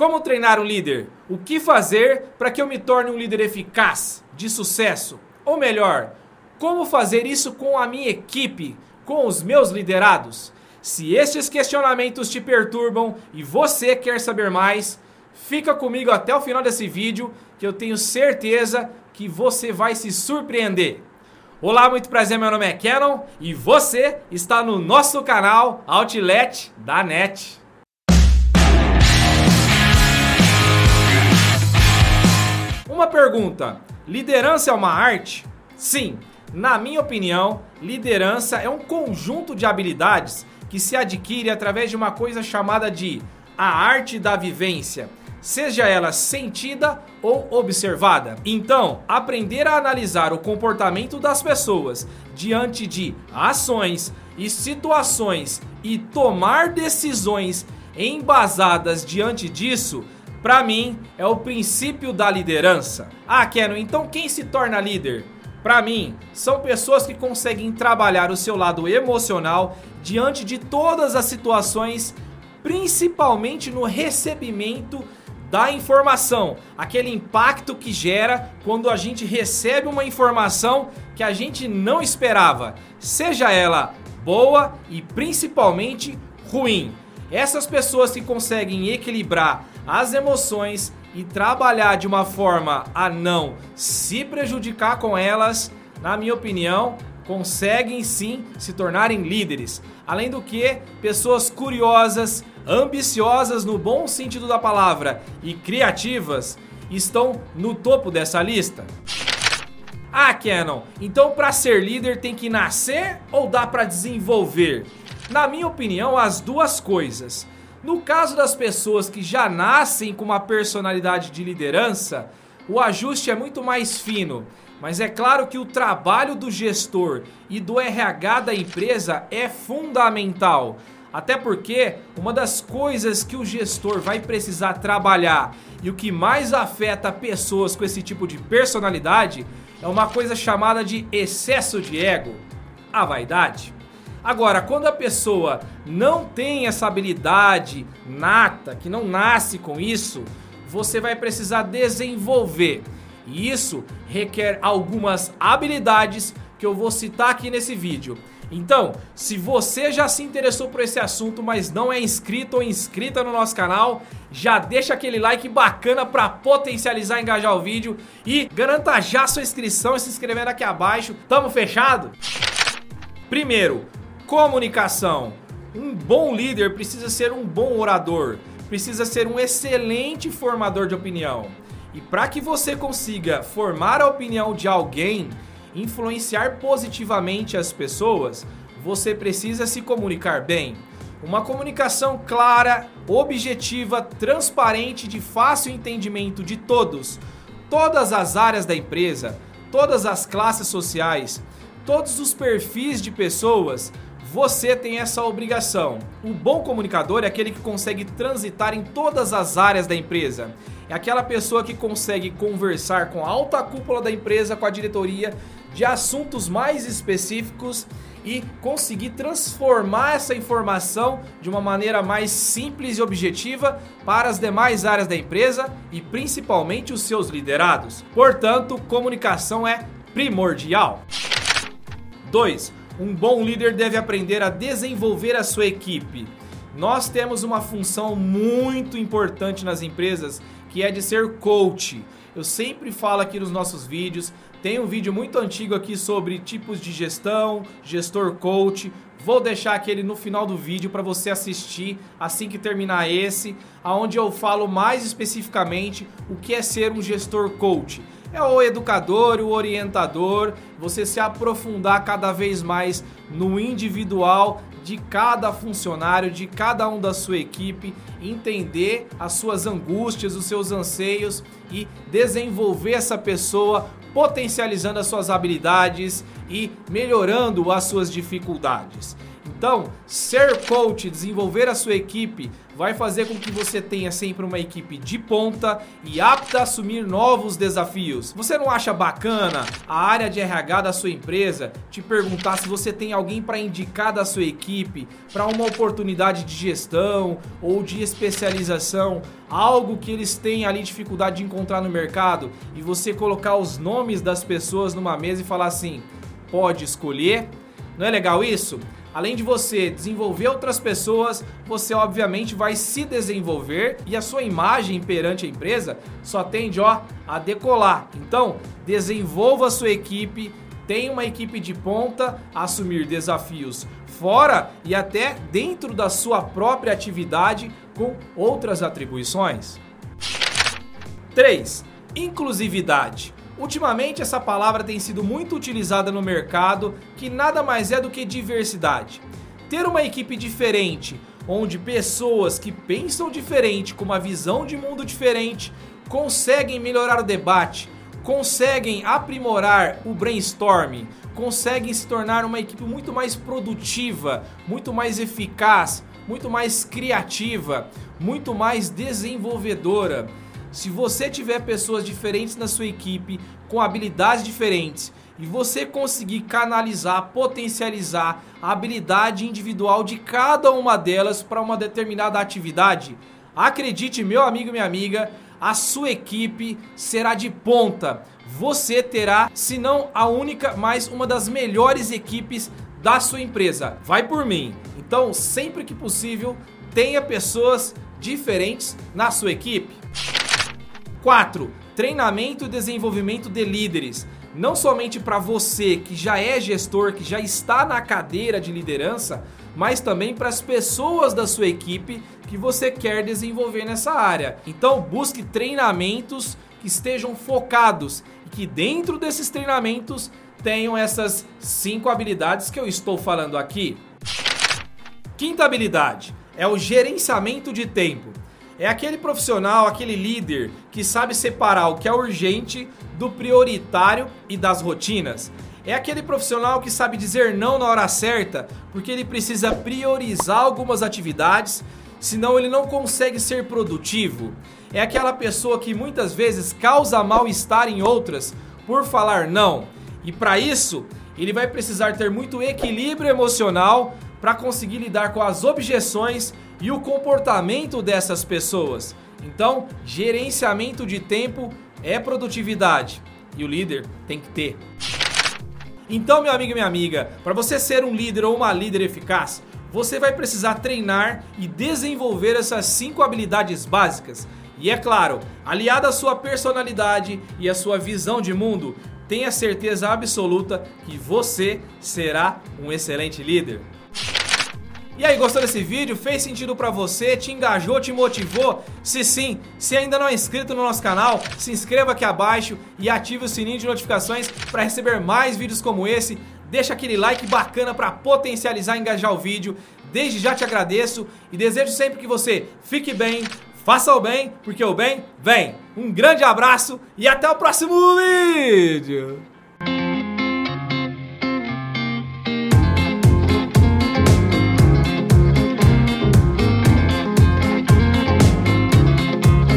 Como treinar um líder? O que fazer para que eu me torne um líder eficaz, de sucesso? Ou melhor, como fazer isso com a minha equipe, com os meus liderados? Se estes questionamentos te perturbam e você quer saber mais, fica comigo até o final desse vídeo que eu tenho certeza que você vai se surpreender. Olá, muito prazer, meu nome é Canon e você está no nosso canal Outlet da NET. Uma pergunta: liderança é uma arte? Sim, na minha opinião, liderança é um conjunto de habilidades que se adquire através de uma coisa chamada de a arte da vivência seja ela sentida ou observada. Então, aprender a analisar o comportamento das pessoas diante de ações e situações e tomar decisões embasadas diante disso, para mim é o princípio da liderança. Ah, Keno, então quem se torna líder? Para mim, são pessoas que conseguem trabalhar o seu lado emocional diante de todas as situações, principalmente no recebimento da informação, aquele impacto que gera quando a gente recebe uma informação que a gente não esperava, seja ela boa e principalmente ruim. Essas pessoas que conseguem equilibrar as emoções e trabalhar de uma forma a não se prejudicar com elas, na minha opinião, conseguem sim se tornarem líderes. Além do que, pessoas curiosas, ambiciosas no bom sentido da palavra e criativas estão no topo dessa lista. Ah, Canon, então para ser líder tem que nascer ou dá para desenvolver? Na minha opinião, as duas coisas. No caso das pessoas que já nascem com uma personalidade de liderança, o ajuste é muito mais fino. Mas é claro que o trabalho do gestor e do RH da empresa é fundamental. Até porque uma das coisas que o gestor vai precisar trabalhar e o que mais afeta pessoas com esse tipo de personalidade é uma coisa chamada de excesso de ego, a vaidade. Agora, quando a pessoa não tem essa habilidade nata, que não nasce com isso, você vai precisar desenvolver. E isso requer algumas habilidades que eu vou citar aqui nesse vídeo. Então, se você já se interessou por esse assunto, mas não é inscrito ou inscrita no nosso canal, já deixa aquele like bacana para potencializar e engajar o vídeo e garanta já sua inscrição e se inscrevendo aqui abaixo. Tamo fechado? Primeiro, comunicação. Um bom líder precisa ser um bom orador, precisa ser um excelente formador de opinião. E para que você consiga formar a opinião de alguém, influenciar positivamente as pessoas, você precisa se comunicar bem. Uma comunicação clara, objetiva, transparente, de fácil entendimento de todos, todas as áreas da empresa, todas as classes sociais, todos os perfis de pessoas, você tem essa obrigação. O bom comunicador é aquele que consegue transitar em todas as áreas da empresa. É aquela pessoa que consegue conversar com a alta cúpula da empresa, com a diretoria, de assuntos mais específicos e conseguir transformar essa informação de uma maneira mais simples e objetiva para as demais áreas da empresa e principalmente os seus liderados. Portanto, comunicação é primordial. 2. Um bom líder deve aprender a desenvolver a sua equipe. Nós temos uma função muito importante nas empresas que é de ser coach. Eu sempre falo aqui nos nossos vídeos, tem um vídeo muito antigo aqui sobre tipos de gestão, gestor coach. Vou deixar aquele no final do vídeo para você assistir assim que terminar esse, aonde eu falo mais especificamente o que é ser um gestor coach. É o educador, o orientador, você se aprofundar cada vez mais no individual de cada funcionário, de cada um da sua equipe, entender as suas angústias, os seus anseios e desenvolver essa pessoa potencializando as suas habilidades e melhorando as suas dificuldades. Então, ser coach, desenvolver a sua equipe, vai fazer com que você tenha sempre uma equipe de ponta e apta a assumir novos desafios. Você não acha bacana a área de RH da sua empresa te perguntar se você tem alguém para indicar da sua equipe para uma oportunidade de gestão ou de especialização, algo que eles têm ali dificuldade de encontrar no mercado e você colocar os nomes das pessoas numa mesa e falar assim: pode escolher? Não é legal isso? Além de você desenvolver outras pessoas, você obviamente vai se desenvolver e a sua imagem perante a empresa só tende ó, a decolar. Então, desenvolva a sua equipe, tenha uma equipe de ponta assumir desafios fora e até dentro da sua própria atividade com outras atribuições. 3. Inclusividade. Ultimamente, essa palavra tem sido muito utilizada no mercado, que nada mais é do que diversidade. Ter uma equipe diferente, onde pessoas que pensam diferente, com uma visão de mundo diferente, conseguem melhorar o debate, conseguem aprimorar o brainstorming, conseguem se tornar uma equipe muito mais produtiva, muito mais eficaz, muito mais criativa, muito mais desenvolvedora. Se você tiver pessoas diferentes na sua equipe, com habilidades diferentes, e você conseguir canalizar, potencializar a habilidade individual de cada uma delas para uma determinada atividade, acredite, meu amigo e minha amiga, a sua equipe será de ponta. Você terá, se não a única, mas uma das melhores equipes da sua empresa. Vai por mim. Então, sempre que possível, tenha pessoas diferentes na sua equipe. 4. Treinamento e desenvolvimento de líderes. Não somente para você que já é gestor, que já está na cadeira de liderança, mas também para as pessoas da sua equipe que você quer desenvolver nessa área. Então, busque treinamentos que estejam focados e que dentro desses treinamentos tenham essas cinco habilidades que eu estou falando aqui. Quinta habilidade é o gerenciamento de tempo. É aquele profissional, aquele líder que sabe separar o que é urgente do prioritário e das rotinas. É aquele profissional que sabe dizer não na hora certa, porque ele precisa priorizar algumas atividades, senão ele não consegue ser produtivo. É aquela pessoa que muitas vezes causa mal-estar em outras por falar não. E para isso, ele vai precisar ter muito equilíbrio emocional para conseguir lidar com as objeções e o comportamento dessas pessoas. Então, gerenciamento de tempo é produtividade e o líder tem que ter. Então, meu amigo e minha amiga, para você ser um líder ou uma líder eficaz, você vai precisar treinar e desenvolver essas cinco habilidades básicas. E é claro, aliada à sua personalidade e à sua visão de mundo, tenha certeza absoluta que você será um excelente líder. E aí, gostou desse vídeo? Fez sentido para você? Te engajou, te motivou? Se sim, se ainda não é inscrito no nosso canal, se inscreva aqui abaixo e ative o sininho de notificações para receber mais vídeos como esse. Deixa aquele like bacana para potencializar e engajar o vídeo. Desde já te agradeço e desejo sempre que você fique bem, faça o bem, porque o bem vem. Um grande abraço e até o próximo vídeo!